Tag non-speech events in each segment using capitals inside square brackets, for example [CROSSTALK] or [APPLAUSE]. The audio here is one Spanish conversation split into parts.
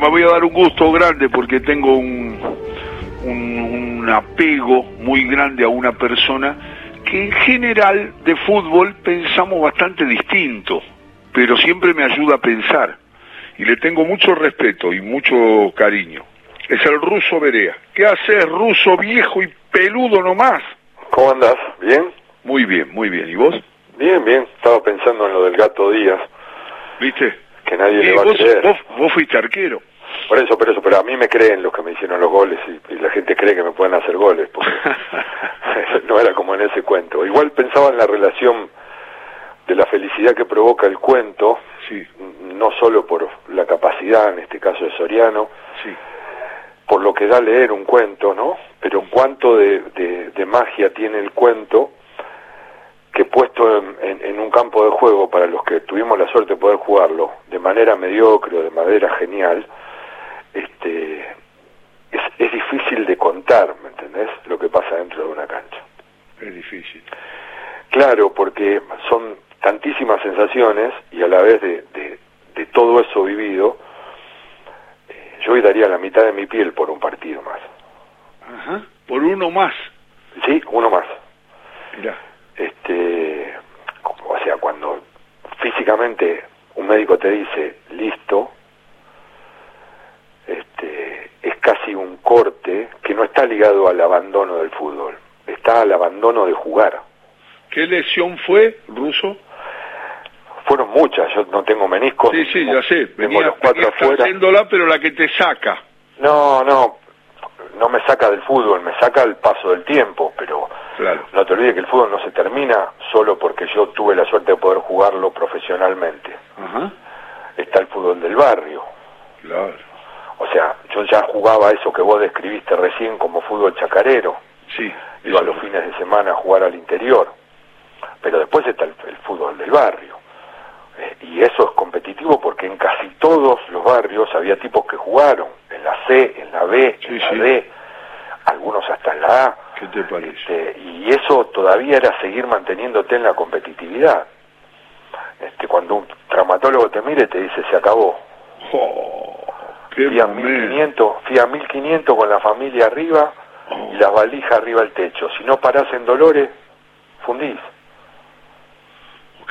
me voy a dar un gusto grande porque tengo un, un, un apego muy grande a una persona que en general de fútbol pensamos bastante distinto, pero siempre me ayuda a pensar y le tengo mucho respeto y mucho cariño. Es el ruso Berea. ¿Qué haces, ruso viejo y peludo nomás? ¿Cómo andás? ¿Bien? Muy bien, muy bien. ¿Y vos? Bien, bien. Estaba pensando en lo del gato Díaz, ¿Viste? que nadie le va vos, a creer. vos, vos fuiste arquero. Por eso, por eso, pero a mí me creen los que me hicieron los goles y, y la gente cree que me pueden hacer goles, porque [LAUGHS] no era como en ese cuento. Igual pensaba en la relación de la felicidad que provoca el cuento, Sí, no solo por la capacidad, en este caso de Soriano, sí. por lo que da leer un cuento, ¿no? Pero cuánto de, de- de magia tiene el cuento que puesto en, en- en un campo de juego para los que tuvimos la suerte de poder jugarlo de manera mediocre o de manera genial, este, es, es difícil de contar, ¿me entendés? Lo que pasa dentro de una cancha. Es difícil. Claro, porque son tantísimas sensaciones y a la vez de, de- de todo eso vivido, eh, yo hoy daría la mitad de mi piel por un partido más. Ajá. Por uno más. Sí, uno más. Mirá. Este, o sea, cuando físicamente un médico te dice listo, este, es casi un corte que no está ligado al abandono del fútbol, está al abandono de jugar. ¿Qué lesión fue, ruso? Fueron muchas, yo no tengo meniscos. Sí, sí, ya sé. Venía, los cuatro venía afuera. haciéndola, pero la que te saca. No, no, no me saca del fútbol, me saca el paso del tiempo, pero Claro. no te olvides que el fútbol no se termina solo porque yo tuve la suerte de poder jugarlo profesionalmente. Está el fútbol del barrio. Claro. O sea, yo ya jugaba eso que vos describiste recién como fútbol chacarero. Sí. Iba los fines de semana a jugar al interior. Pero después está el, el fútbol del barrio. Eh, y eso es competitivo porque en casi todos los barrios había tipos que jugaron. En la C, en la B, Sí, en la sí. D, algunos hasta en la A. ¿Qué te parece? Este, y eso todavía era seguir manteniéndote en la competitividad. Este, cuando un traumatólogo te mire te dice se acabó. Oh, momento. 1500, fui a 1500 con la familia arriba y las valijas arriba al techo. Si no parás en Dolores, fundís.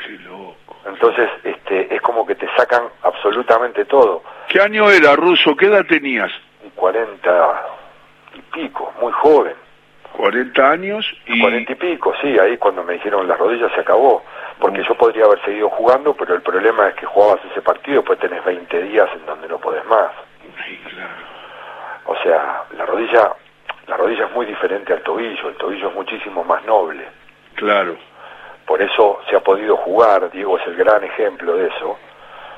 Qué loco. Entonces, este, es como que te sacan absolutamente todo. ¿Qué año era, ruso? ¿Qué edad tenías? Y 40 y pico, muy joven. 40 años y... 40 y pico, sí, ahí cuando me dijeron las rodillas se acabó. Porque yo podría haber seguido jugando, pero el problema es que jugabas ese partido, después tenés 20 días en donde no podés más. Sí, claro. O sea, la rodilla, la rodilla es muy diferente al tobillo, el tobillo es muchísimo más noble. Claro. Por eso se ha podido jugar, Diego es el gran ejemplo de eso,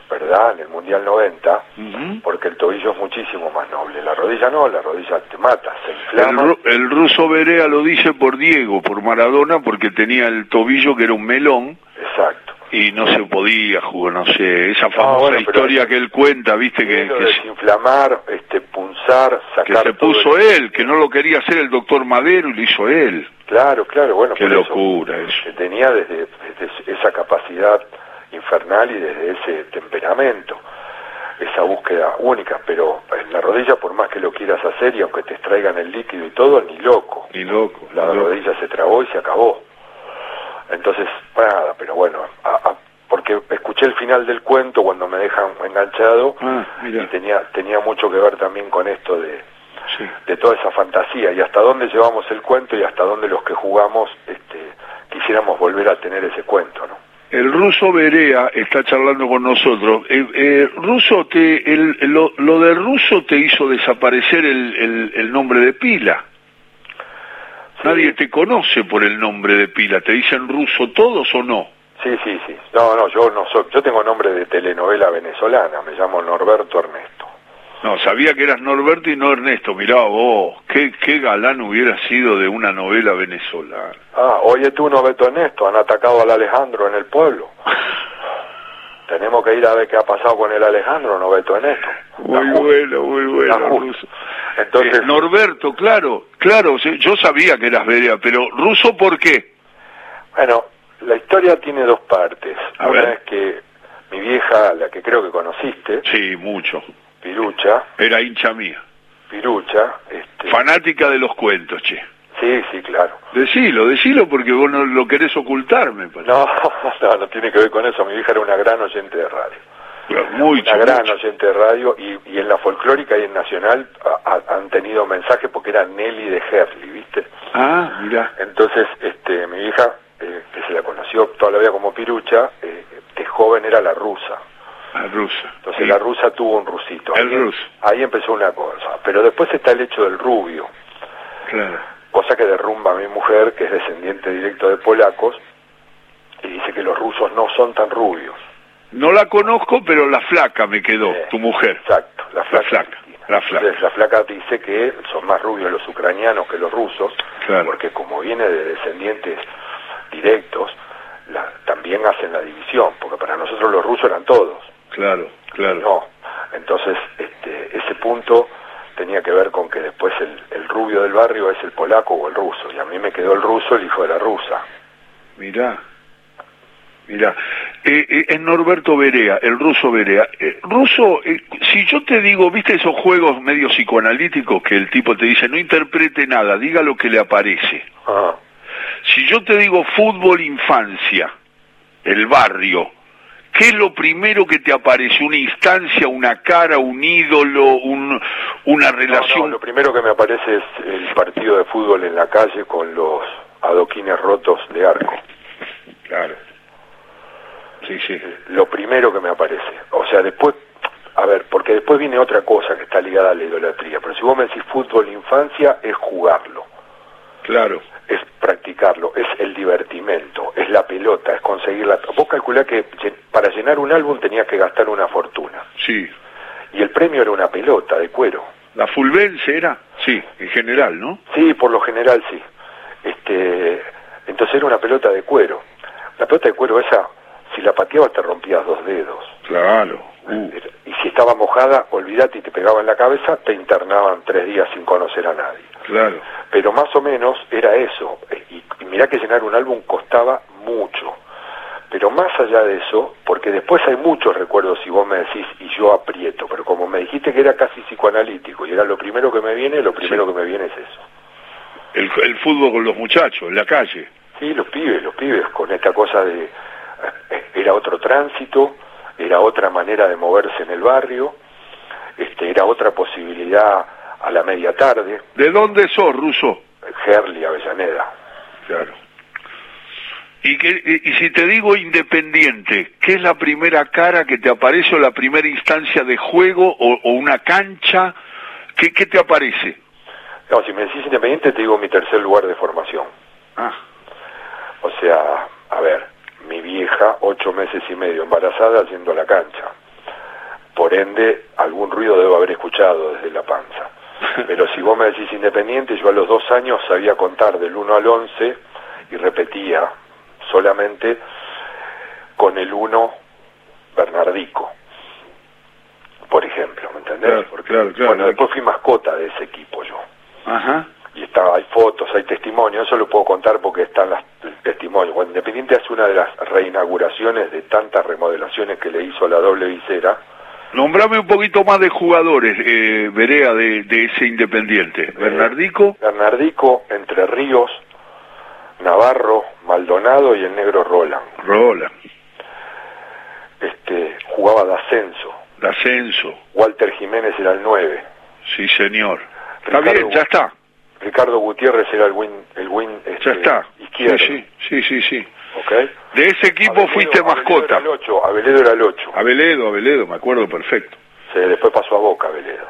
¿verdad? En el Mundial 90, Ujú. porque el tobillo es muchísimo más noble. La rodilla no, la rodilla te mata, se El, inflama. ru- el ruso Berea lo dice por Diego, por Maradona, porque tenía el tobillo que era un melón Exacto. Y no se podía jugar, no sé, esa famosa bueno, pero- historia que él cuenta, viste, que, que, se- desinflamar, este, punzar, que sacar se todo puso el- él, que no lo quería hacer el doctor Madero y lo hizo él. Claro, claro, bueno, Qué por eso, locura eso. que tenía desde, desde esa capacidad infernal y desde ese temperamento, esa búsqueda única, pero en la rodilla, por más que lo quieras hacer y aunque te extraigan el líquido y todo, ni loco. Ni loco. La ni loco. rodilla se trabó y se acabó. Entonces, nada, pero bueno, a- a- porque escuché el final del cuento cuando me dejan enganchado Ah, y tenía, tenía mucho que ver también con esto de, sí. de toda esa fantasía y hasta dónde llevamos el cuento y hasta dónde los que jugamos este, quisiéramos volver a tener ese cuento, ¿no? El ruso Berea está charlando con nosotros. Eh, eh, ruso, te, el, lo, lo de ruso te hizo desaparecer el, el, el nombre de pila. Nadie te conoce por el nombre de pila. ¿Te dicen ruso todos o no? Sí, sí, sí. No, no, yo no soy, yo tengo nombre de telenovela venezolana, me llamo Norberto Ernesto. No, sabía que eras Norberto y no Ernesto. Mirá vos, qué, qué galán hubiera sido de una novela venezolana. Ah, oye tú, Norberto Ernesto, han atacado al Alejandro en el pueblo. [LAUGHS] Tenemos que ir a ver qué ha pasado con el Alejandro, Norberto Ernesto. Muy bueno, muy bueno, ruso. Entonces, Eh, Norberto, claro, claro, yo sabía que eras Berea, pero ruso, ¿por qué? bueno, la historia tiene dos partes. A Una ver. es que mi vieja, la que creo que conociste, Sí, mucho. Pirucha. Era hincha mía. Pirucha. Este... Fanática de los cuentos, che. Sí, sí, claro. Decilo, decilo porque vos no lo querés ocultarme. No, [LAUGHS] no, no tiene que ver con eso. Mi hija era una gran oyente de radio. Muy una gran oyente de radio y, y, en la folclórica y en Nacional a, a, han tenido mensajes porque era Nelly de Herley, ¿viste? Ah, mira. Entonces, este, mi hija, eh, que se la conoció toda la vida como Pirucha, eh, de joven era la rusa. La rusa. Entonces la rusa tuvo un rusito. El ahí, ruso. Ahí empezó una cosa. Pero después está el hecho del rubio. Claro. Cosa que derrumba a mi mujer, que es descendiente directo de polacos, y dice que los rusos no son tan rubios. No la conozco, pero la flaca me quedó, Eh, tu mujer. Exacto, la flaca. La flaca, la flaca. Entonces, la flaca dice que son más rubios los ucranianos que los rusos, Claro. porque como viene de descendientes directos, la- también hacen la división, porque para nosotros los rusos eran todos. Claro, claro. No, entonces este, ese punto tenía que ver con que después el, el rubio del barrio es el polaco o el ruso, y a mí me quedó el ruso, el hijo de la rusa. Mirá. Mirá. Eh, eh, es Norberto Berea, el ruso Berea. Eh, ruso, eh, si yo te digo, viste esos juegos medio psicoanalíticos que el tipo te dice, no interprete nada, diga lo que le aparece. Ah, Si yo te digo fútbol infancia, el barrio, ¿qué es lo primero que te aparece? ¿Una instancia, una cara, un ídolo, un, una no, relación? no, lo primero que me aparece es el partido de fútbol en la calle con los adoquines rotos de arco. Claro. Sí, sí. Lo primero que me aparece. O sea, después, a ver, porque después viene otra cosa que está ligada a la idolatría. Pero si vos me decís fútbol infancia, es jugarlo. Claro. es practicarlo, es el divertimento, es la pelota, es conseguirla. Vos calculás que para llenar un álbum tenías que gastar una fortuna. Sí. Y el premio era una pelota de cuero. ¿La Fulvense era? Sí, en general, ¿no? Sí, por lo general sí. Este, entonces era una pelota de cuero. La pelota de cuero esa, si la pateabas te rompías dos dedos. Claro. Uh, Y si estaba mojada, olvidate y te pegaba en la cabeza, te internaban tres días sin conocer a nadie. Claro. pero más o menos era eso. Y, y mirá que llenar un álbum costaba mucho. Pero más allá de eso, porque después hay muchos recuerdos si vos me decís y yo aprieto, pero como me dijiste que era casi psicoanalítico y era lo primero que me viene, lo primero que me viene es eso. El, el fútbol con los muchachos, en la calle. Sí, los pibes, los pibes, con esta cosa de... eh, Era otro tránsito, era otra manera de moverse en el barrio, este, era otra posibilidad a la media tarde, ¿De dónde sos, Ruso? Gerli, Avellaneda. Claro. Y, que, y, si te digo independiente, ¿qué es la primera cara que te aparece o la primera instancia de juego o, o una cancha? ¿Qué, ¿Qué te aparece? No, si me decís independiente, te digo mi tercer lugar de formación. Ah, O sea, a ver, mi vieja, ocho meses y medio embarazada, yendo a la cancha. Por ende, algún ruido debo haber escuchado desde la panza. [LAUGHS] Pero si vos me decís independiente, yo a los dos años sabía contar del 1 al 11 y repetía solamente con el 1 Bernardico, por ejemplo, ¿me entendés? Claro, Porque, claro, claro. Bueno, después fui mascota de ese equipo yo ajá. y está, hay fotos, hay testimonios, eso lo puedo contar porque están las el testimonio. Cuando Independiente hace una de las reinauguraciones de tantas remodelaciones que le hizo a la doble visera, Nombrame un poquito más de jugadores, eh, Berea, de, de ese Independiente. Bernardico, Bernardico, Entre Ríos, Navarro, Maldonado y el negro Roland. Roland, Este, jugaba de ascenso. de Ascenso, Walter Jiménez era el 9. sí señor. Está bien, ya está, Ricardo Gutiérrez era el win, el win este, ya está. izquierdo. Sí, sí, sí, sí, sí. ¿ok? De ese equipo Aveledo- fuiste Aveledo mascota. Era el 8, Aveledo era el 8. Aveledo, Aveledo, me acuerdo perfecto. Se, después pasó a Boca Aveledo.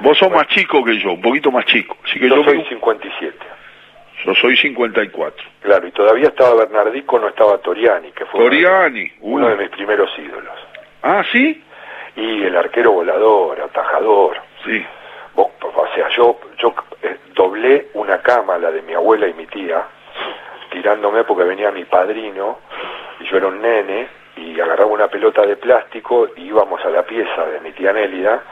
Vos sos más chico que yo, un poquito más chico. Así que Yo, yo, soy me- 57. yo soy 54. Claro, y todavía estaba Bernardico, no estaba Toriani, que fue Toriani. uno de mis primeros ídolos. Ah, ¿sí? Y el arquero volador, atajador. Sí. Vos, o sea, yo, yo eh, doblé una cama, la de mi abuela y mi tía, tirándome porque venía mi padrino, y yo era un nene, y agarraba una pelota de plástico, y íbamos a la pieza de mi tía Nélida,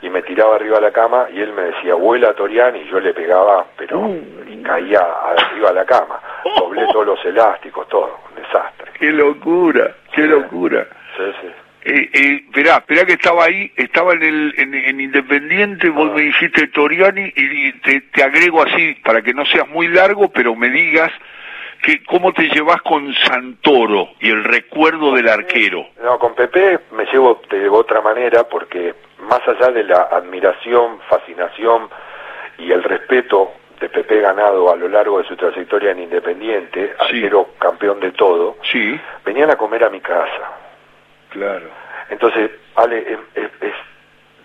y me tiraba arriba de la cama, y él me decía, vuela Toriani, y yo le pegaba, pero y caía arriba de la cama. Doblé todos los elásticos, todo, un desastre. Qué locura, qué Sí. locura. Sí, sí. Eh, eh, esperá, esperá que estaba ahí, estaba en el en, Independiente, vos Ah. me dijiste Toriani y, y te, te agrego así, para que no seas muy largo, pero me digas que cómo te llevas con Santoro y el recuerdo del arquero. No, con Pepe me llevo de otra manera porque más allá de la admiración, fascinación y el respeto de Pepe ganado a lo largo de su trayectoria en Independiente, Sí. arquero campeón de todo, Sí, venían a comer a mi casa. claro. Entonces, Ale, es, es- es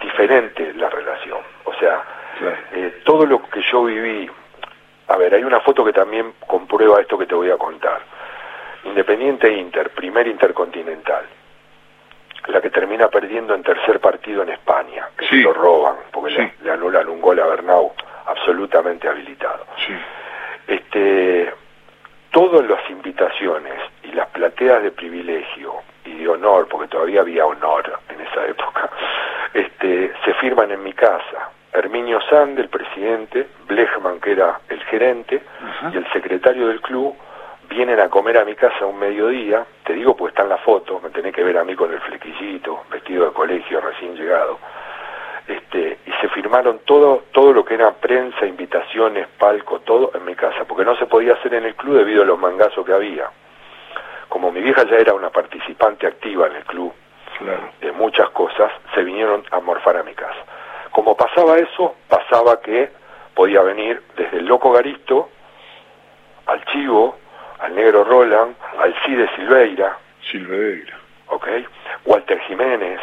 diferente la relación. O sea, Claro. eh, todo lo que yo viví, a ver, hay una foto que también comprueba esto que te voy a contar. Independiente Inter, primer intercontinental. La que termina perdiendo en tercer partido en España, que Sí. se lo roban, porque Sí. le, le anulan un gol a Bernau absolutamente habilitado. Sí, Este, todas las invitaciones y las plateas de privilegio y de honor, porque todavía había honor en esa época, [LAUGHS] este, se firman en mi casa. Herminio Sand, el presidente, Blechman, que era el gerente, y el secretario del club vienen a comer a mi casa un mediodía, te digo pues está en la foto, me tenés que ver a mí con el flequillito, vestido de colegio, recién llegado, este, y se firmaron todo, todo lo que era prensa, invitaciones, palco, todo en mi casa, porque no se podía hacer en el club debido a los mangazos que había. Como mi vieja ya era una participante activa en el club claro. de muchas cosas, se vinieron a morfar a mi casa. Como pasaba eso, pasaba que podía venir desde el Loco Garisto al Chivo, al Negro Roland, al Cide Silveira, Silveira. ¿ok? Walter Jiménez,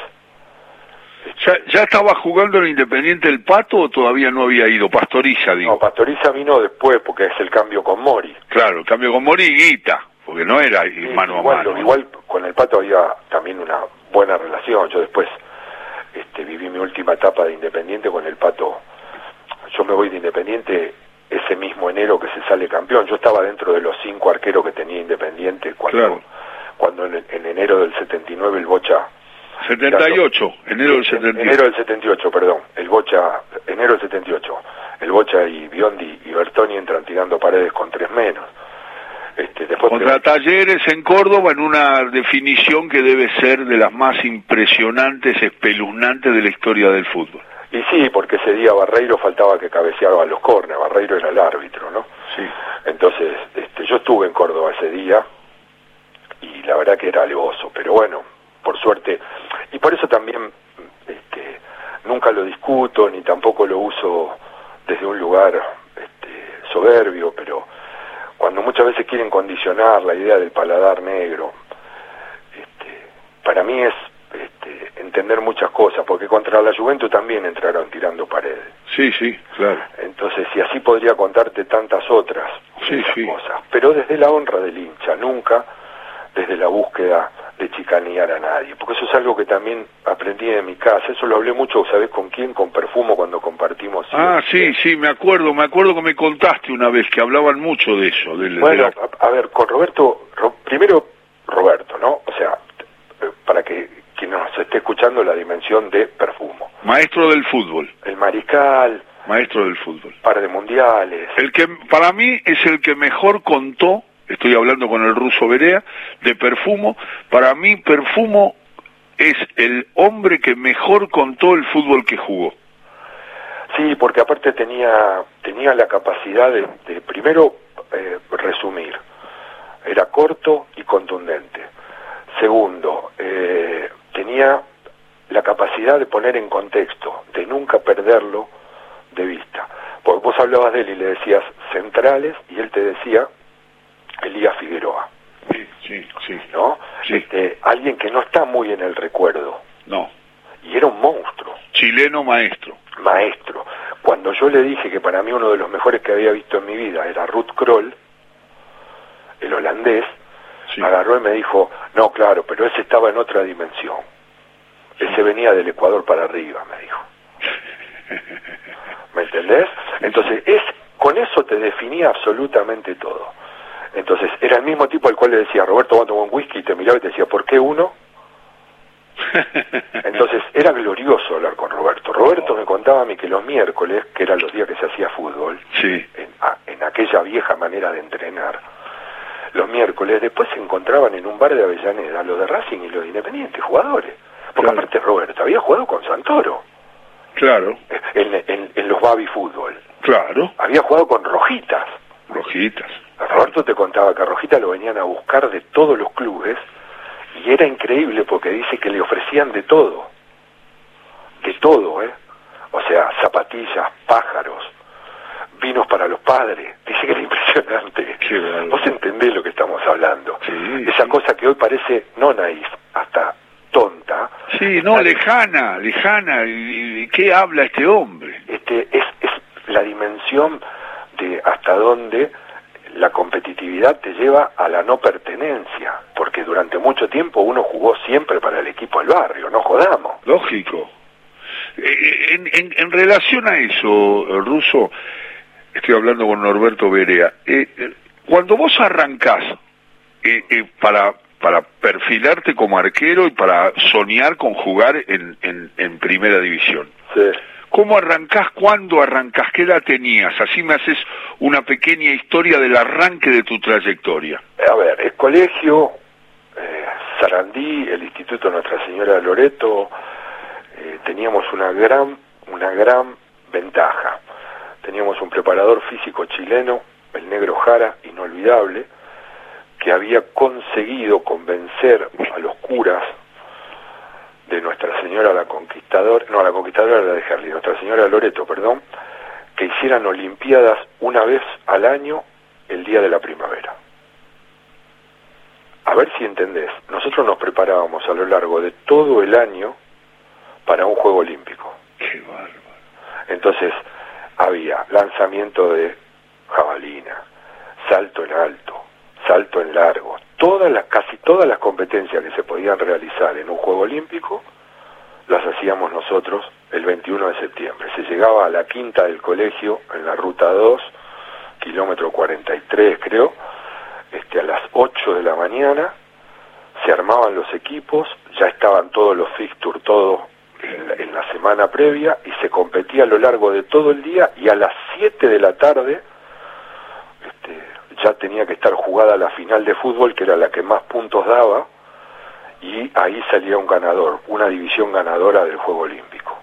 ¿Ya, ¿Ya estaba jugando en Independiente el Pato o todavía no había ido? Pastoriza, digo. No, Pastoriza vino después porque es el cambio con Mori. Claro, el cambio con Mori y Guita, porque no era Sí, mano a igual, mano. Igual con el Pato había también una buena relación. Yo después este, viví mi última etapa de Independiente con el Pato. Yo me voy de Independiente ese mismo enero que se sale campeón. Yo estaba dentro de los cinco arqueros que tenía Independiente cuando, Claro. cuando en, en enero del 79 el Bocha 78, enero del Sí, 78. Enero del 78, perdón. El Bocha, enero del 78. El Bocha y Biondi y Bertoni entran tirando paredes con tres menos. Este, después Contra Talleres en Córdoba en una definición que debe ser de las más impresionantes, espeluznantes de la historia del fútbol. Y sí, porque ese día Barreiro faltaba que cabeceaba los cornes. Barreiro era el árbitro, ¿no? Sí. Entonces, este, yo estuve en Córdoba ese día y la verdad que era alevoso, pero bueno, por suerte, y por eso también este, nunca lo discuto ni tampoco lo uso desde un lugar este, soberbio, pero cuando muchas veces quieren condicionar la idea del paladar negro, este, para mí es este, entender muchas cosas, porque contra la Juventus también entraron tirando paredes. Sí, sí, claro. Entonces, y así podría contarte tantas otras Sí, cosas, pero desde la honra del hincha, nunca desde la búsqueda de chicanear a nadie, porque eso es algo que también aprendí en mi casa, eso lo hablé mucho, ¿sabes con quién? Con Perfumo cuando compartimos. Ah, sí, sí, me acuerdo, me acuerdo que me contaste una vez que hablaban mucho de eso. del- de Bueno, la- a, a ver, con Roberto, Ro- primero Roberto, ¿no? O sea, eh, para que quien nos esté escuchando la dimensión de Perfumo. Maestro del fútbol, El Mariscal, maestro del fútbol. par de mundiales. El que para mí es el que mejor contó, estoy hablando con el ruso Berea, de Perfumo, para mí Perfumo es el hombre que mejor contó el fútbol que jugó. Sí, porque aparte tenía, tenía la capacidad de, primero eh, resumir. Era corto y contundente. Segundo, eh, tenía la capacidad de poner en contexto, de nunca perderlo de vista. Porque vos hablabas de él y le decías centrales y él te decía Figueroa, Sí, sí, sí. ¿no? Sí. Este, alguien que no está muy en el recuerdo No, y era un monstruo. chileno maestro. maestro. Cuando yo le dije que para mí uno de los mejores que había visto en mi vida era Ruth Kroll, el holandés, Sí. agarró y me dijo, no, claro, pero ese estaba en otra dimensión. Ese venía del Ecuador para arriba, me dijo. [LAUGHS] ¿Me entendés? Entonces, es con eso te definía absolutamente todo. Entonces, era el mismo tipo al cual le decía, Roberto, va a tomar un whisky, y te miraba y te decía, ¿por qué uno? [LAUGHS] Entonces era glorioso hablar con Roberto. Roberto me contaba a mí que los miércoles, que eran los días que se hacía fútbol, sí, en, a- en aquella vieja manera de entrenar, los miércoles después se encontraban en un bar de Avellaneda los de Racing y los de Independiente, jugadores. Porque aparte Roberto había jugado con Santoro. Claro. En, en, los Babi Fútbol. Claro. Había jugado con Rojitas. Rojitas. Roberto te contaba que a Rojita lo venían a buscar de todos los clubes y era increíble porque dice que le ofrecían de todo. De todo, ¿eh? O sea, zapatillas, pájaros, vinos para los padres. Dice que era [LAUGHS] impresionante. Vos entendés lo que estamos hablando. Esa cosa que hoy parece no naif, hasta tonta. Sí, no, lejana, lejana. ¿Y, qué habla este hombre? Este, es, es la dimensión de hasta dónde la competitividad te lleva a la no pertenencia, porque durante mucho tiempo uno jugó siempre para el equipo del barrio, no jodamos. Lógico. Eh, en, en, relación a eso, Ruso, estoy hablando con Norberto Berea, eh, eh, cuando vos arrancás para, para perfilarte como arquero y para soñar con jugar en, en, en primera división, sí ¿Cómo arrancás? ¿Cuándo arrancás? ¿Qué edad tenías? Así me haces una pequeña historia del arranque de tu trayectoria. A ver, el colegio, eh, Sarandí, el Instituto Nuestra Señora de Loreto, eh, teníamos una gran, una gran ventaja. Teníamos un preparador físico chileno, el negro Jara, inolvidable, que había conseguido convencer a los curas de Nuestra Señora la Conquistadora, no, la Conquistadora era de Herli, Nuestra Señora Loreto, perdón, que hicieran Olimpiadas una vez al año el día de la primavera. A ver si entendés, nosotros nos preparábamos a lo largo de todo el año para un Juego Olímpico. Qué bárbaro. Entonces, había lanzamiento de jabalina, salto en alto, salto en largo, todas las, casi todas las competencias que se podían realizar en un Juego Olímpico, las hacíamos nosotros el 21 de septiembre. Se llegaba a la quinta del colegio, en la ruta 2, kilómetro 43 creo, este, a las 8 de la mañana, se armaban los equipos, ya estaban todos los fixtures, todo en en la semana previa, y se competía a lo largo de todo el día, y a las 7 de la tarde, ya tenía que estar jugada la final de fútbol, que era la que más puntos daba, y ahí salía un ganador, una división ganadora del Juego Olímpico.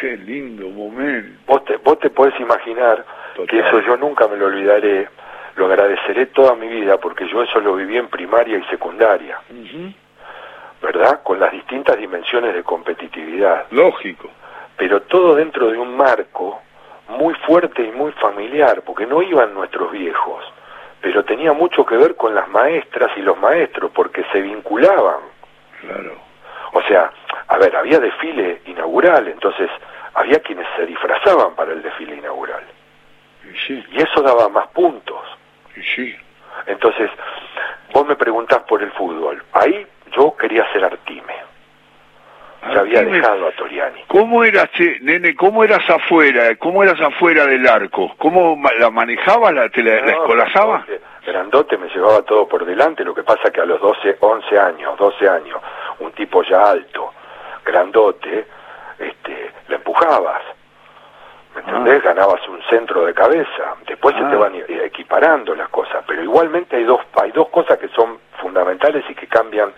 Qué lindo momento. Vos te, vos te podés imaginar que eso yo nunca me lo olvidaré, lo agradeceré toda mi vida, porque yo eso lo viví en primaria y secundaria. ¿Verdad? Con las distintas dimensiones de competitividad. Lógico. Pero todo dentro de un marco muy fuerte y muy familiar, porque no iban nuestros viejos pero tenía mucho que ver con las maestras y los maestros, porque se vinculaban. Claro. O sea, a ver, había desfile inaugural, entonces había quienes se disfrazaban para el desfile inaugural. Y, sí. y eso daba más puntos. Y sí. Entonces, vos me preguntás por el fútbol. Ahí yo quería ser Artime ya había dejado a Toriani. ¿Cómo eras, nene, cómo eras afuera? ¿Cómo eras afuera del arco? ¿Cómo la manejabas? ¿La, te la, escolazaba? Grandote me llevaba todo por delante, lo que pasa que a los 12, 11 años, 12 años, un tipo ya alto, grandote, este, le empujabas. ¿Me entendés? Ah. Ganabas un centro de cabeza. Después se te ah. van equiparando las cosas, pero igualmente hay dos, hay dos cosas que son fundamentales y que cambian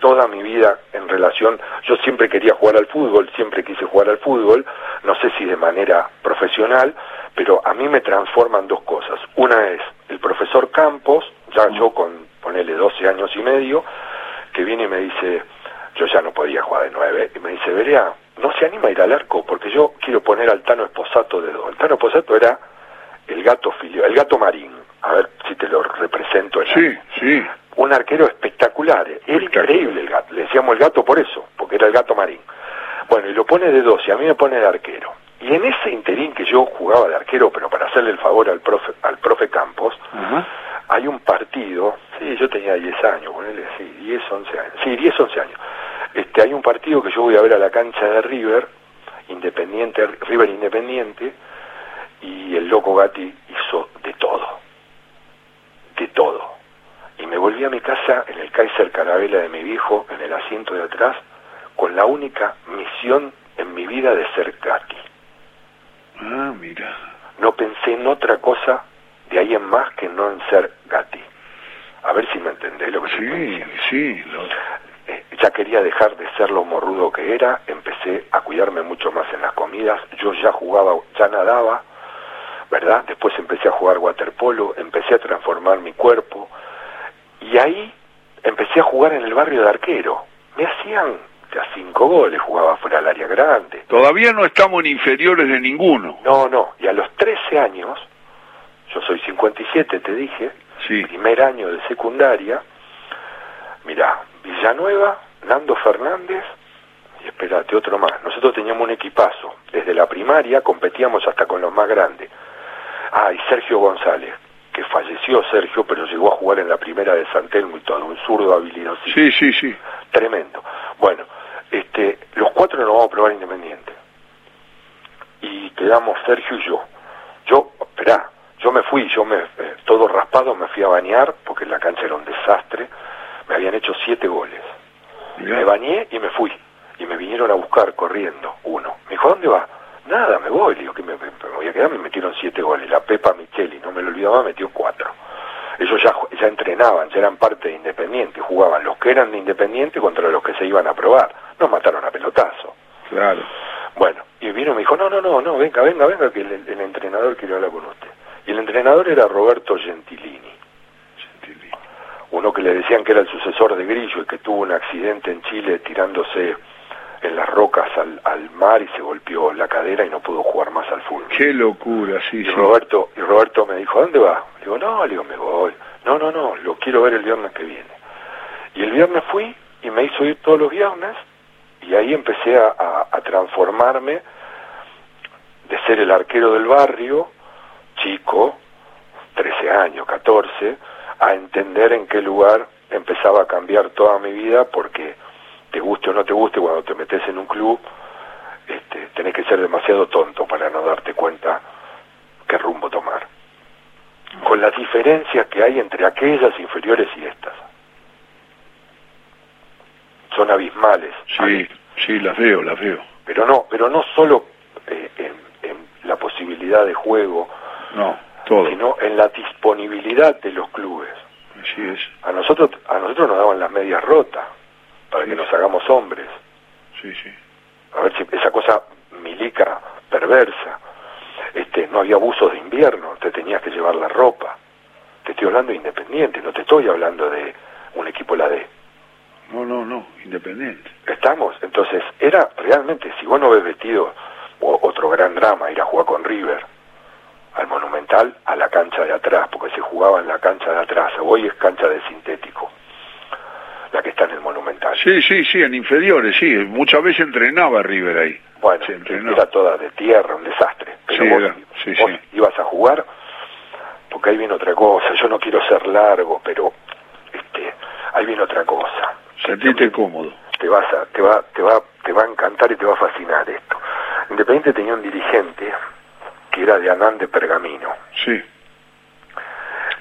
toda mi vida en relación, yo siempre quería jugar al fútbol, siempre quise jugar al fútbol, no sé si de manera profesional, pero a mí me transforman dos cosas. Una es el profesor Campos, ya yo con, ponele 12 años y medio, que viene y me dice, yo ya no podía jugar de nueve, y me dice, Berea, no se anima a ir al arco, porque yo quiero poner al Tano Esposato de dos. El Tano Esposato era el gato filio, el gato marín, a ver si te lo represento. En sí, sí un arquero espectacular, era increíble el gato, le decíamos el gato por eso, porque era el gato marín. Bueno, y lo pone de 12, a mí me pone de arquero. Y en ese interín que yo jugaba de arquero, pero para hacerle el favor al profe, al profe Campos, hay un partido, sí, yo tenía 10 años, ponele, sí, 10, 11 años, sí, 10, 11 años. Este, hay un partido que yo voy a ver a la cancha de River, Independiente, River Independiente, y el loco Gatti hizo de todo, de todo y me volví a mi casa en el Kaiser Carabela de mi viejo, en el asiento de atrás, con la única misión en mi vida de ser Gatti. Ah, mira. No pensé en otra cosa de ahí en más que no en ser Gatti. A ver si me entendés lo que sí, Sí, eh, ya quería dejar de ser lo morrudo que era, empecé a cuidarme mucho más en las comidas, yo ya jugaba, ya nadaba, ¿verdad? Después empecé a jugar waterpolo, empecé a transformar mi cuerpo y ahí empecé a jugar en el barrio de arquero. Me hacían ya cinco goles, jugaba fuera del área grande. Todavía no estamos en inferiores de ninguno. No, no, y a los 13 años, yo soy 57, te dije, Sí. primer año de secundaria, mirá, Villanueva, Nando Fernández, y espérate, otro más. Nosotros teníamos un equipazo. Desde la primaria competíamos hasta con los más grandes. Ah, y Sergio González, que falleció Sergio, pero llegó a jugar en la primera de San Telmo y todo, un zurdo habilidosísimo. Sí, sí, sí. Tremendo. Bueno, este, los cuatro nos vamos a probar independiente. Y quedamos Sergio y yo. Yo, esperá, yo me fui, yo me, eh, todo raspado, me fui a bañar, porque la cancha era un desastre. Me habían hecho siete goles. Me bañé y me fui. Y me vinieron a buscar corriendo, uno. Me dijo, ¿a dónde va? Nada, me voy. Digo que me, me- me voy a quedar, me metieron siete goles. La Pepa Micheli, no me lo olvidaba, metió cuatro. Ellos ya entrenaban, ya eran parte de Independiente, jugaban los que eran de Independiente contra los que se iban a probar. Nos mataron a pelotazo. Claro. Bueno, y vino y me dijo, no, no, no, no, venga, venga, venga, que el, el entrenador quiere hablar con usted. Y el entrenador era Roberto Gentilini, Gentilini. uno que le decían que era el sucesor de Grillo y que tuvo un accidente en Chile tirándose en las rocas al, al mar y se golpeó la cadera y no pudo jugar más al fútbol. Qué locura, sí, Y sí. Roberto, y Roberto me dijo, ¿a dónde va? Le digo, no, le digo, me voy. No, no, no, lo quiero ver el viernes que viene. Y el viernes fui y me hizo ir todos los viernes y ahí empecé a, a- a transformarme de ser el arquero del barrio, chico, 13 años, 14, a entender en qué lugar empezaba a cambiar toda mi vida porque te guste o no te guste, cuando te metes en un club, este, tenés que ser demasiado tonto para no darte cuenta qué rumbo tomar. Con las diferencias que hay entre aquellas inferiores y estas. Son abismales. Sí, sí, las veo, las veo. Pero no, pero no solo eh, en, en la posibilidad de juego, No, todo. sino en la disponibilidad de los clubes. Así es. A nosotros, a nosotros nos daban las medias rotas para que nos hagamos hombres. Sí, sí. A ver si esa cosa milica perversa. Este, no había abusos de invierno, te tenías que llevar la ropa. Te estoy hablando de independiente, no te estoy hablando de un equipo la D. No, no, no, independiente. Estamos, entonces, era realmente, si vos no ves vestido, o- otro gran drama, ir a jugar con River, al Monumental, a la cancha de atrás, porque se jugaba en la cancha de atrás, hoy es cancha de sintético, la que está en el Monumental. Sí, sí, sí, en inferiores, sí. Muchas veces entrenaba River ahí. Bueno, Sí, era toda de tierra, un desastre. Pero Sí, vos, era, sí, vos ibas a jugar, porque ahí viene otra cosa. Yo no quiero ser largo, pero este, ahí viene otra cosa. Sentite cómodo. Te vas a, te va, te va, te va a encantar y te va a fascinar esto. Independiente tenía un dirigente que era de Anán de Pergamino. Sí,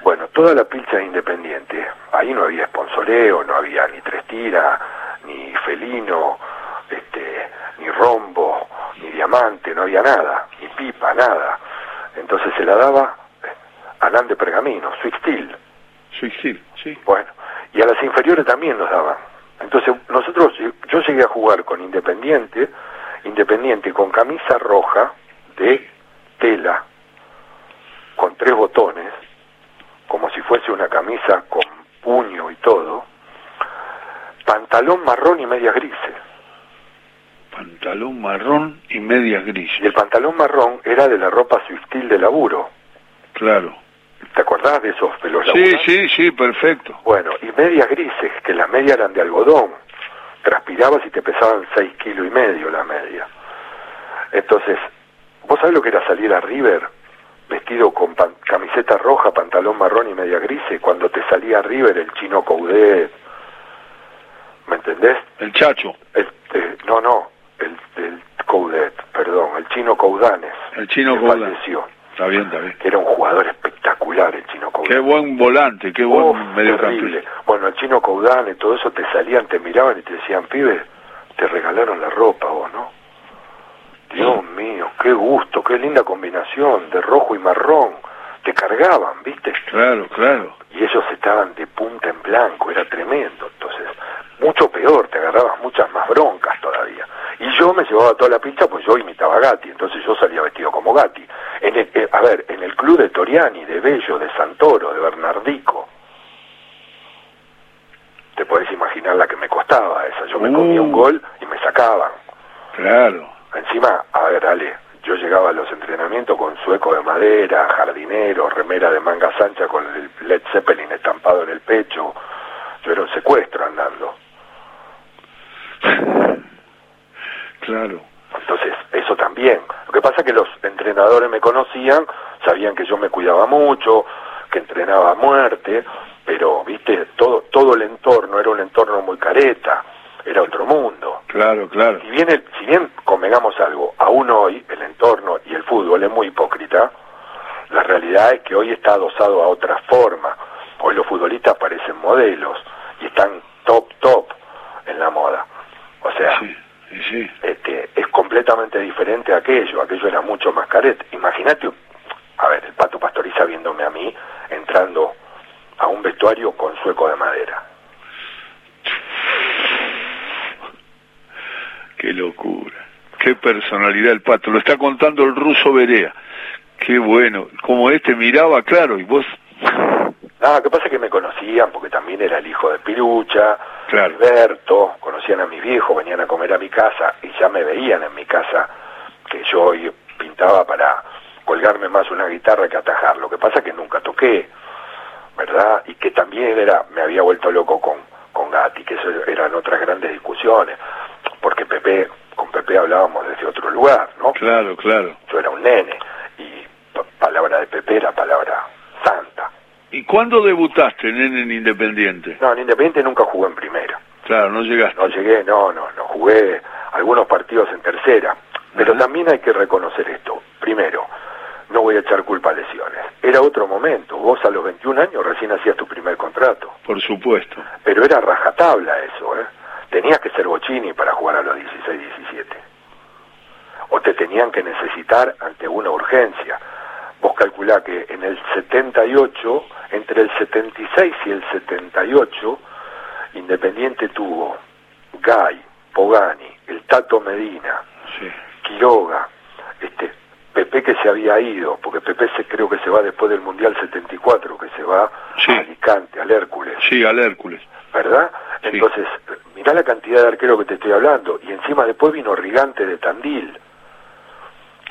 Bueno, toda la pilcha de Independiente, ahí no había sponsoreo, no había ni tres tiras, ni felino, este, ni rombo, ni diamante, no había nada, ni pipa, nada. Entonces se la daba eh, Anán de Pergamino, Sweet Steel. sí. Bueno, y a las inferiores también nos daban. Entonces nosotros, yo llegué a jugar con Independiente, Independiente con camisa roja de tela, con tres botones, como si fuese una camisa con puño y todo, pantalón marrón y medias grises. Pantalón marrón y medias Y grises. el pantalón marrón era de la ropa sutil de laburo. Claro. ¿Te acordás de esos de los Sí, sí, sí, perfecto. Bueno, y medias grises, que las medias eran de algodón. Transpirabas y te pesaban seis kilos y medio la media. Entonces, ¿vos sabés lo que era salir a River vestido con pan- camiseta roja, pantalón marrón y media grises? Cuando te salía River el chino Coudet, ¿me entendés? El chacho, El, eh, no, no, el, el Coudet, perdón, el chino Coudanes. el chino Coudanes. falleció. Está bien, está bien. Era un jugador espectacular el chino Coudet. Qué buen volante, qué buen Oh, mediocampista. terrible. Bueno, el chino Caudán y todo eso te salían, te miraban y te decían, pibe, te regalaron la ropa vos, ¿no? Dios mío, qué gusto, qué linda combinación de rojo y marrón. Te cargaban, ¿viste? Claro, claro. Y ellos estaban de punta en blanco, era tremendo. Entonces, mucho peor, te agarrabas muchas más broncas todavía. Y yo me llevaba toda la pista, pues yo imitaba a Gatti, entonces yo salía vestido como Gatti. En eh, a ver, en el club de Toriani, de Bello, de Santoro, de Bernardico, te podés imaginar la que me costaba esa. Yo me comía un uh. gol y me sacaban. Claro. Encima, a ver, Ale, yo llegaba a los entrenamientos con sueco de madera, jardinero, remera de manga ancha con el Led Zeppelin estampado en el pecho. Yo era un secuestro andando. Claro. Entonces, eso también. Lo que pasa es que los entrenadores me conocían, sabían que yo me cuidaba mucho, que entrenaba a muerte, pero, viste, todo, todo el entorno era un entorno muy careta, era otro mundo. Claro, claro. Si bien, si bien convengamos algo, aún hoy el entorno y el fútbol es muy hipócrita, la realidad es que hoy está adosado a otra forma. Hoy los futbolistas parecen modelos y están top, top en la moda. O sea, Este, es completamente diferente a aquello. Aquello era mucho más careta. Imagínate, a ver, el pato pastoriza viéndome a mí entrando a un vestuario con sueco de madera. Qué locura. Qué personalidad el pato. Lo está contando el ruso Berea. Qué bueno. Como este miraba, claro, y vos... Nada, que pasa es que me conocían porque también era el hijo de Pirucha, claro. Alberto, conocían a mis viejos, venían a comer a mi casa y ya me veían en mi casa que yo pintaba para colgarme más una guitarra que atajar. Lo que pasa es que nunca toqué. ¿verdad? Y que también era, me había vuelto loco con, con Gatti, que eso eran otras grandes discusiones, porque Pepe, con Pepe hablábamos desde otro lugar, ¿no? Claro, claro. Yo era un nene, palabra de Pepe era palabra santa. ¿Y cuándo debutaste, en Independiente? No, en Independiente nunca jugué en primera. Claro, no llegaste. No llegué, no, no, no jugué algunos partidos en tercera. Pero también hay que reconocer esto. Primero, no voy a echar culpa a lesiones. Era otro momento. Vos a los 21 años recién hacías tu primer contrato. Por supuesto. Pero era rajatabla eso, ¿eh? Tenías que ser Bochini para jugar a los 16, 17. O te tenían que necesitar ante una urgencia. Vos calculá que en el 78, entre el 76 y el 78, Independiente tuvo Gay, Pogani, el Tato Medina, Quiroga, este, Pepe que se había ido, porque Pepe se, creo que se va después del Mundial 74, que se va a Alicante, al Hércules. Sí, al Hércules. ¿Verdad? Entonces, mirá la cantidad de arqueros que te estoy hablando. Y encima después vino Rigante de Tandil,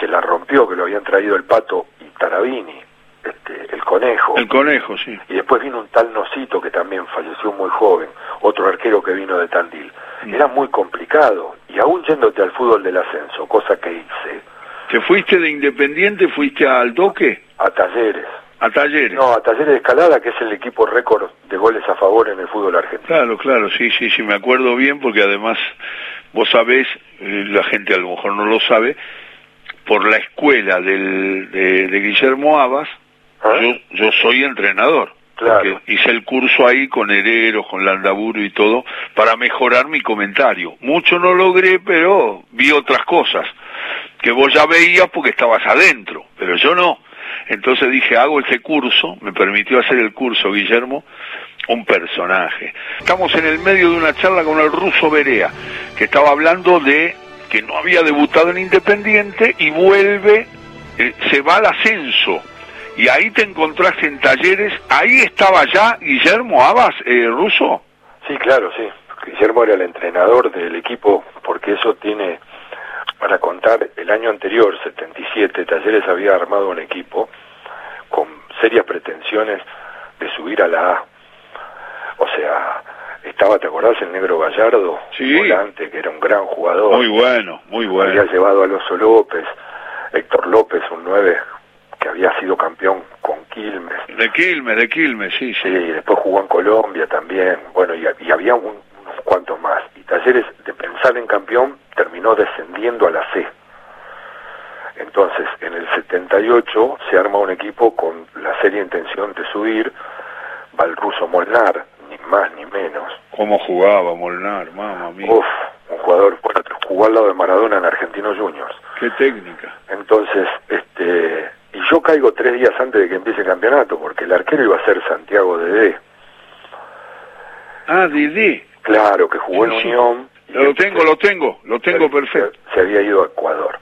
que la rompió, que lo habían traído el Pato y Tarabini, este, el Conejo. El Conejo, sí. Y después vino un tal Nocito que también falleció muy joven, otro arquero que vino de Tandil. Mm. Era muy complicado. Y aún yéndote al fútbol del ascenso, cosa que hice, ¿Te fuiste de Independiente, fuiste al Doque? A Talleres. A Talleres. No, a Talleres de Escalada, que es el equipo récord de goles a favor en el fútbol argentino. Claro, claro, sí, sí, sí, me acuerdo bien, porque además, vos sabés, eh, la gente a lo mejor no lo sabe, por la escuela del, de, Guillermo Abas, ¿Ah? yo, yo soy entrenador. Claro. Hice el curso ahí con Hereros, con Landaburo y todo, para mejorar mi comentario. Mucho no logré, pero vi otras cosas que vos ya veías porque estabas adentro, pero yo no. Entonces dije, hago ese curso, me permitió hacer el curso Guillermo, un personaje. Estamos en el medio de una charla con el ruso Berea, que estaba hablando de que no había debutado en Independiente y vuelve, eh, se va al ascenso. Y ahí te encontrás en talleres, ahí estaba ya Guillermo Abas, eh, ruso. Sí, claro, sí. Guillermo era el entrenador del equipo, porque eso tiene para contar, el año anterior, 77, Talleres había armado un equipo con serias pretensiones de subir a la A. O sea, estaba, ¿te acordás el negro Gallardo? Sí. Volante, que era un gran jugador. Muy bueno, muy bueno. Había llevado a Alonso López, Héctor López, un 9 que había sido campeón con Quilmes. De Quilmes, de Quilmes, sí, sí. Sí, después jugó en Colombia también. Bueno, y, había unos cuantos más. Y Talleres, de pensar en campeón, terminó descendiendo a la C. Entonces, en el 78 se arma un equipo con la seria intención de subir, va el ruso Molnar, ni más ni menos. ¿Cómo jugaba Molnar, mamá mía? Uf, un jugador, jugó al lado de Maradona en Argentinos Juniors. Qué técnica. Entonces, este, y yo caigo tres días antes de que empiece el campeonato, porque el arquero iba a ser Santiago Dede. Ah, Dede. Claro, que jugó en Unión. Lo tengo, lo tengo, lo tengo perfecto. Se, había ido a Ecuador.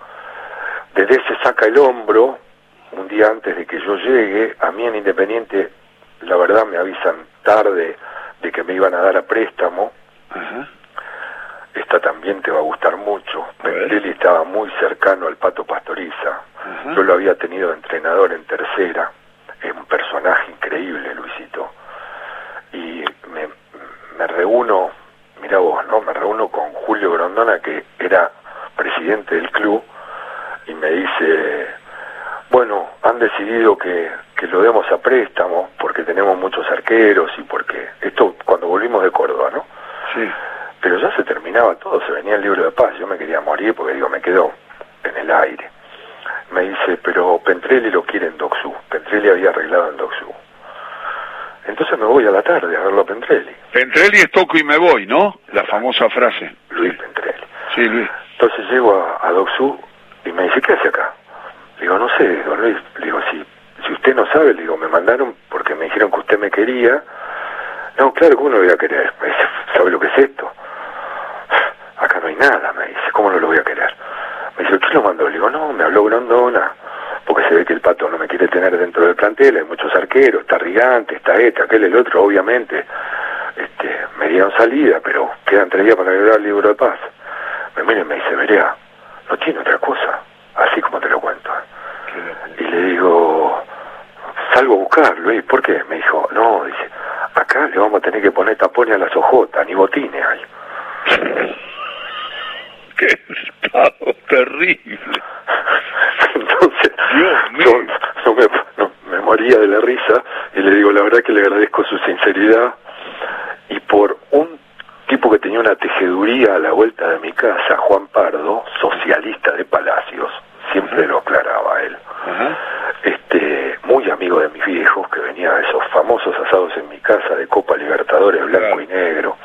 Desde ese saca el hombro, un día antes de que yo llegue, a mí en Independiente, la verdad me avisan tarde de que me iban a dar a préstamo. Esta también te va a gustar mucho. Pentelli estaba muy cercano al Pato Pastoriza. Yo lo había tenido de entrenador en tercera. Es un personaje increíble, Luisito. Y me, me reúno, mira vos, ¿no? Me reúno con Julio Grondona, que era presidente del club, y me dice, bueno, han decidido que, que lo demos a préstamo porque tenemos muchos arqueros y porque esto cuando volvimos de Córdoba, ¿no? Sí. Pero ya se terminaba todo, se venía el libro de paz, yo me quería morir porque digo, me quedó en el aire. Me dice, pero Pentrelli lo quiere en Doxú, Pentrelli había arreglado en Doxú. Entonces me voy a la tarde a verlo a Pentrelli es toco y me voy, ¿no? La famosa frase. Luis Pentrelli. Sí, Luis. Entonces llego a, a Doxú y me dice, ¿qué hace acá? Le digo, no sé, don Luis. Le digo, si, si usted no sabe, le digo, me mandaron porque me dijeron que usted me quería. No, claro, ¿cómo no lo voy a querer? Me dice, ¿sabe lo que es esto? Acá no hay nada, me dice, ¿cómo no lo voy a querer? Me dice, ¿quién lo mandó? Le digo, no, me habló Grondona, porque se ve que el pato no me quiere tener dentro del plantel, hay muchos arqueros, está Rigante, está este, aquel, el otro, obviamente. Este, me dieron salida, pero quedan tres días para agregar el libro de paz. Me mira y me dice, Verea, no tiene otra cosa, así como te lo cuento. Y le digo, salgo a buscarlo, ¿y por qué? Me dijo, no, dice, acá le vamos a tener que poner tapones a las ojotas, ni botines hay. [LAUGHS] Qué estado terrible. Entonces, yo, no me, me moría de la risa y le digo, la verdad que le agradezco su sinceridad y por un tipo que tenía una tejeduría a la vuelta de mi casa, Juan Pardo, socialista de Palacios, siempre lo aclaraba él. Este, muy amigo de mis viejos, que venía a esos famosos asados en mi casa de Copa Libertadores blanco y negro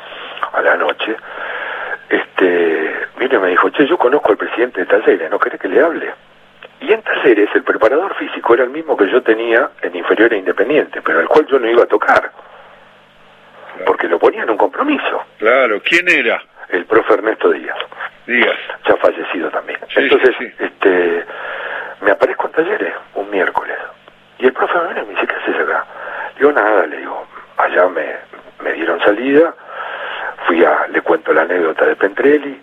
a la noche. Este, mire, me dijo, yo conozco al presidente de Talleres, ¿no querés que le hable? Y en Talleres el preparador físico era el mismo que yo tenía en Inferior e Independiente, pero al cual yo no iba a tocar. Porque lo ponía en un compromiso. Claro, ¿quién era? El profe Ernesto Díaz. Díaz. Ya fallecido también. Entonces, este me aparezco en Talleres un miércoles. Y el profe me dice, ¿qué haces acá? Le digo, nada, le digo, allá me, me dieron salida, fui a, le cuento la anécdota de Pentrelli,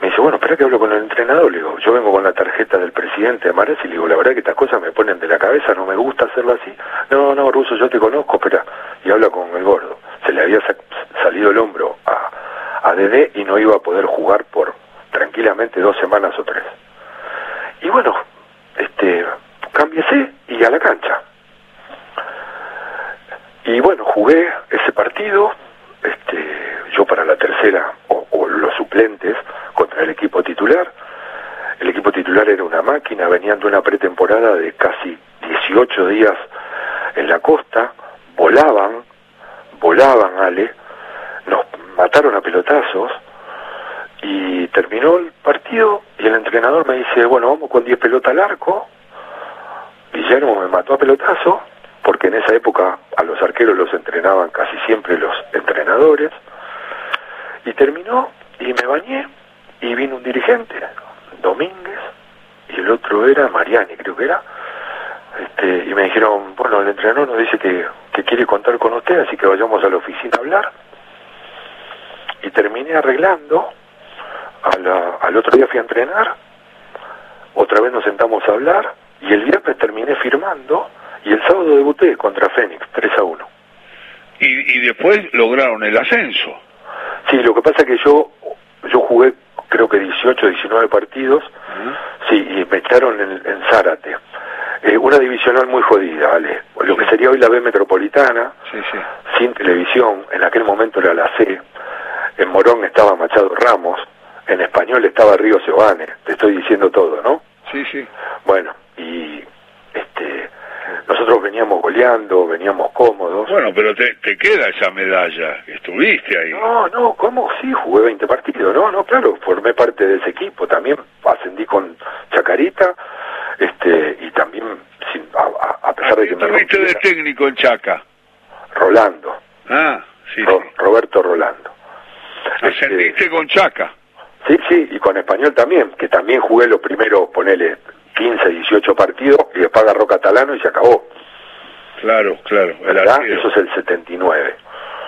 me dice, bueno, espera que hablo con el entrenador, le digo, yo vengo con la tarjeta del presidente de Mares y le digo, la verdad que estas cosas me ponen de la cabeza, no me gusta hacerlo así. No, no, Ruso, yo te conozco, espera. Y habla con el gordo. Se le había salido el hombro a, a Dede y no iba a poder jugar por tranquilamente dos semanas o tres. Y bueno, este, cámbiese y a la cancha. Y bueno, jugué ese partido, este, yo para la tercera, o, los suplentes, contra el equipo titular. El equipo titular era una máquina, venían de una pretemporada de casi 18 días en la costa, volaban, volaban, Ale, nos mataron a pelotazos, y terminó el partido y el entrenador me dice, bueno, vamos con 10 pelotas al arco. Guillermo me mató a pelotazo, porque en esa época a los arqueros los entrenaban casi siempre los entrenadores. Y terminó y me bañé y vino un dirigente, Domínguez, y el otro era Mariani, creo que era. Este, y me dijeron, bueno, el entrenador nos dice que, que quiere contar con usted, así que vayamos a la oficina a hablar. Y terminé arreglando al otro día fui a entrenar, otra vez nos sentamos a hablar y el viernes terminé firmando y el sábado debuté contra Fénix, 3 a 1. Y, y después lograron el ascenso. Sí, lo que pasa es que yo, yo jugué creo que 18, 19 partidos, sí, y me echaron en, Zárate. Eh, una divisional muy jodida, ¿vale? Lo que sería hoy la B Metropolitana, sin televisión, en aquel momento era la C. En Morón estaba Machado Ramos, en español estaba Río Sebane, te estoy diciendo todo, ¿no? Sí, sí. Bueno, y nosotros veníamos goleando, veníamos cómodos. Bueno, pero te, te queda esa medalla, estuviste ahí. No, no, ¿cómo? Sí, jugué 20 partidos, no, no, claro, formé parte de ese equipo, también ascendí con Chacarita, este, y también, sin, a, pesar de que me ¿Tuviste de técnico en Chaca? Rolando. Ah, sí. Roberto Rolando. Ascendiste este, con Chaca. Sí, sí, y con Español también, que también jugué los primeros, ponele, 15, 18 partidos, y después agarró Catalano y se acabó. Claro, claro. Eso es el 79.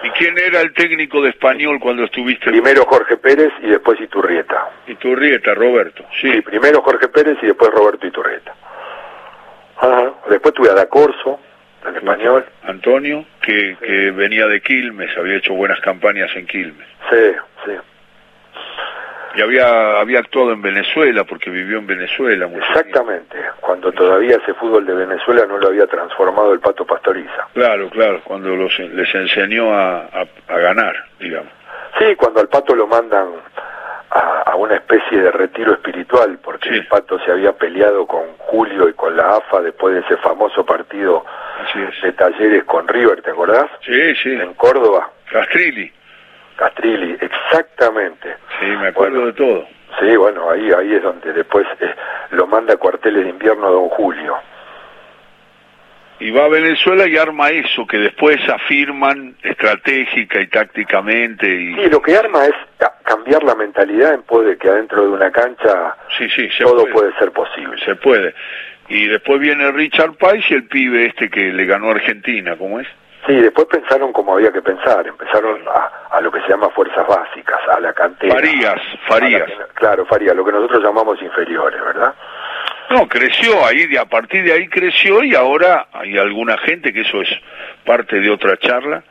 ¿Y quién era el técnico de español cuando estuviste? Primero Jorge Pérez y después Iturrieta. Iturrieta, Roberto. Sí, primero Jorge Pérez y después Roberto Iturrieta. Después tuve a Da Corso, en español. Antonio, que, que venía de Quilmes, había hecho buenas campañas en Quilmes. Sí, sí. Y había, había actuado en Venezuela, porque vivió en Venezuela. Exactamente, cuando todavía ese fútbol de Venezuela no lo había transformado el Pato Pastoriza. Claro, claro, cuando los, les enseñó a, a, ganar, digamos. Sí, cuando al Pato lo mandan a, a una especie de retiro espiritual, porque el Pato se había peleado con Julio y con la AFA después de ese famoso partido de talleres con River, ¿te acordás? Sí, sí. En Córdoba. Castrilli. Castrilli, exactamente. Sí, me acuerdo de todo. Sí, bueno, ahí ahí es donde después eh, lo manda a cuarteles de invierno don Julio. Y va a Venezuela y arma eso, que después afirman estratégica y tácticamente. Y... Sí, lo que arma es cambiar la mentalidad en pos de que adentro de una cancha sí, sí, todo puede. ser posible. Se puede. Y después viene Richard Pais y el pibe este que le ganó a Argentina, ¿cómo es? Sí, después pensaron como había que pensar, empezaron a, lo que se llama fuerzas básicas, a la cantera. Farías, Farías. claro, Farías, lo que nosotros llamamos inferiores, ¿verdad? No, creció ahí, a partir de ahí creció y ahora hay alguna gente que eso es parte de otra charla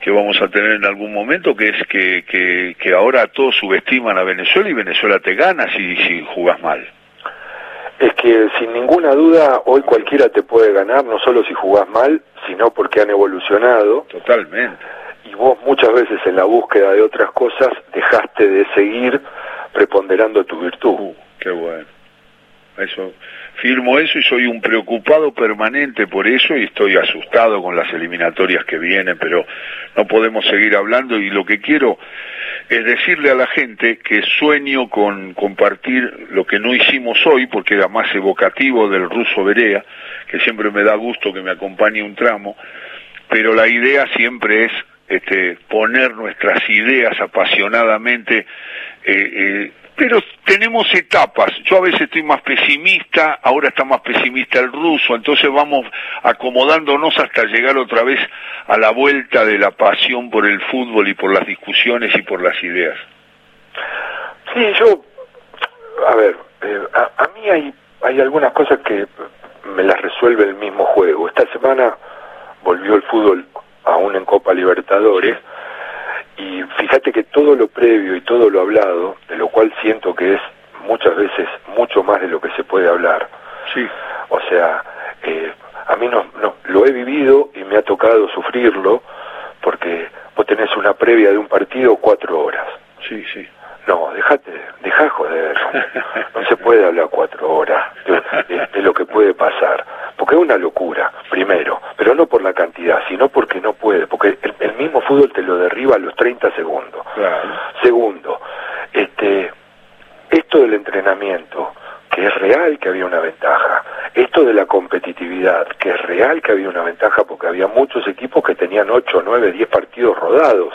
que vamos a tener en algún momento, que es que, que, que ahora todos subestiman a Venezuela y Venezuela te gana si, si jugas mal es que sin ninguna duda hoy cualquiera te puede ganar, no solo si jugás mal, sino porque han evolucionado. Totalmente. Y vos muchas veces en la búsqueda de otras cosas dejaste de seguir preponderando tu virtud. Uh, qué bueno. Eso, firmo eso y soy un preocupado permanente por eso y estoy asustado con las eliminatorias que vienen, pero no podemos seguir hablando y lo que quiero es decirle a la gente que sueño con compartir lo que no hicimos hoy, porque era más evocativo del ruso Berea, que siempre me da gusto que me acompañe un tramo, pero la idea siempre es este, poner nuestras ideas apasionadamente eh, eh, pero tenemos etapas. Yo a veces estoy más pesimista, ahora está más pesimista el ruso, entonces vamos acomodándonos hasta llegar otra vez a la vuelta de la pasión por el fútbol y por las discusiones y por las ideas. Sí, yo, a ver, eh, a, mí hay, hay algunas cosas que me las resuelve el mismo juego. Esta semana volvió el fútbol aún en Copa Libertadores. Y fíjate que todo lo previo y todo lo hablado, de lo cual siento que es muchas veces mucho más de lo que se puede hablar. Sí. O sea, eh, a mí no, no, lo he vivido y me ha tocado sufrirlo porque vos tenés una previa de un partido cuatro horas. Sí, sí. No, déjate, deja joder. [LAUGHS] No, se puede hablar cuatro horas de, lo que puede pasar. Porque es una locura, primero. Pero no por la cantidad, sino porque no puede. Porque el, mismo fútbol te lo derriba a los 30 segundos. Segundo, este, esto del entrenamiento, que es real que había una ventaja. Esto de la competitividad, que es real que había una ventaja porque había muchos equipos que tenían 8, 9, 10 partidos rodados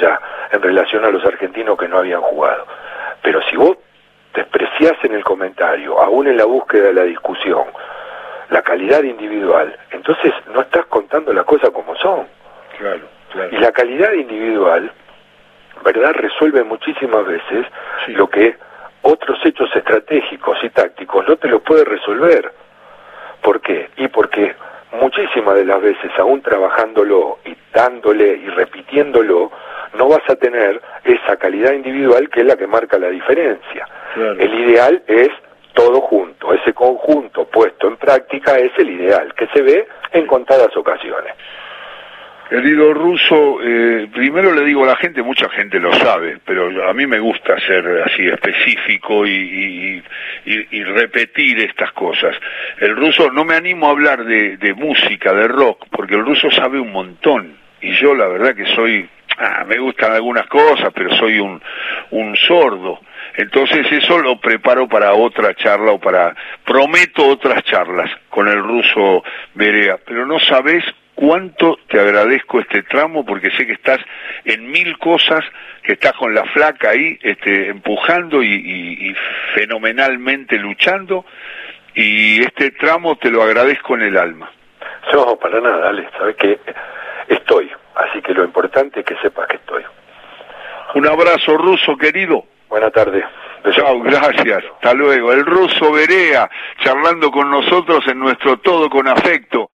ya en relación a los argentinos que no habían jugado. Pero si vos despreciás en el comentario, aún en la búsqueda de la discusión, la calidad individual, entonces no estás contando las cosas como son. Claro, Y la calidad individual, ¿verdad?, resuelve muchísimas veces lo que otros hechos estratégicos y tácticos no te lo puede resolver. ¿Por qué? Y porque muchísimas de las veces, aún trabajándolo y dándole y repitiéndolo, no vas a tener esa calidad individual que es la que marca la diferencia. El ideal es todo junto, ese conjunto puesto en práctica es el ideal, que se ve en contadas ocasiones. Querido Ruso, eh, primero le digo a la gente, mucha gente lo sabe, pero a mí me gusta ser así específico y, repetir estas cosas. El ruso, no me animo a hablar de, de música, de rock, porque el ruso sabe un montón, y yo la verdad que soy ah, me gustan algunas cosas, pero soy un, un sordo. Entonces eso lo preparo para otra charla o para, prometo otras charlas con el ruso Berea, pero no sabes cuánto te agradezco este tramo porque sé que estás en mil cosas, que estás con la flaca ahí este, empujando y, fenomenalmente luchando y este tramo te lo agradezco en el alma. No, para nada, Ale, sabes que estoy, así que lo importante es que sepas que estoy. Un abrazo ruso querido. Buenas tardes. Chao, gracias. Hasta luego. El ruso Berea charlando con nosotros en nuestro todo con afecto.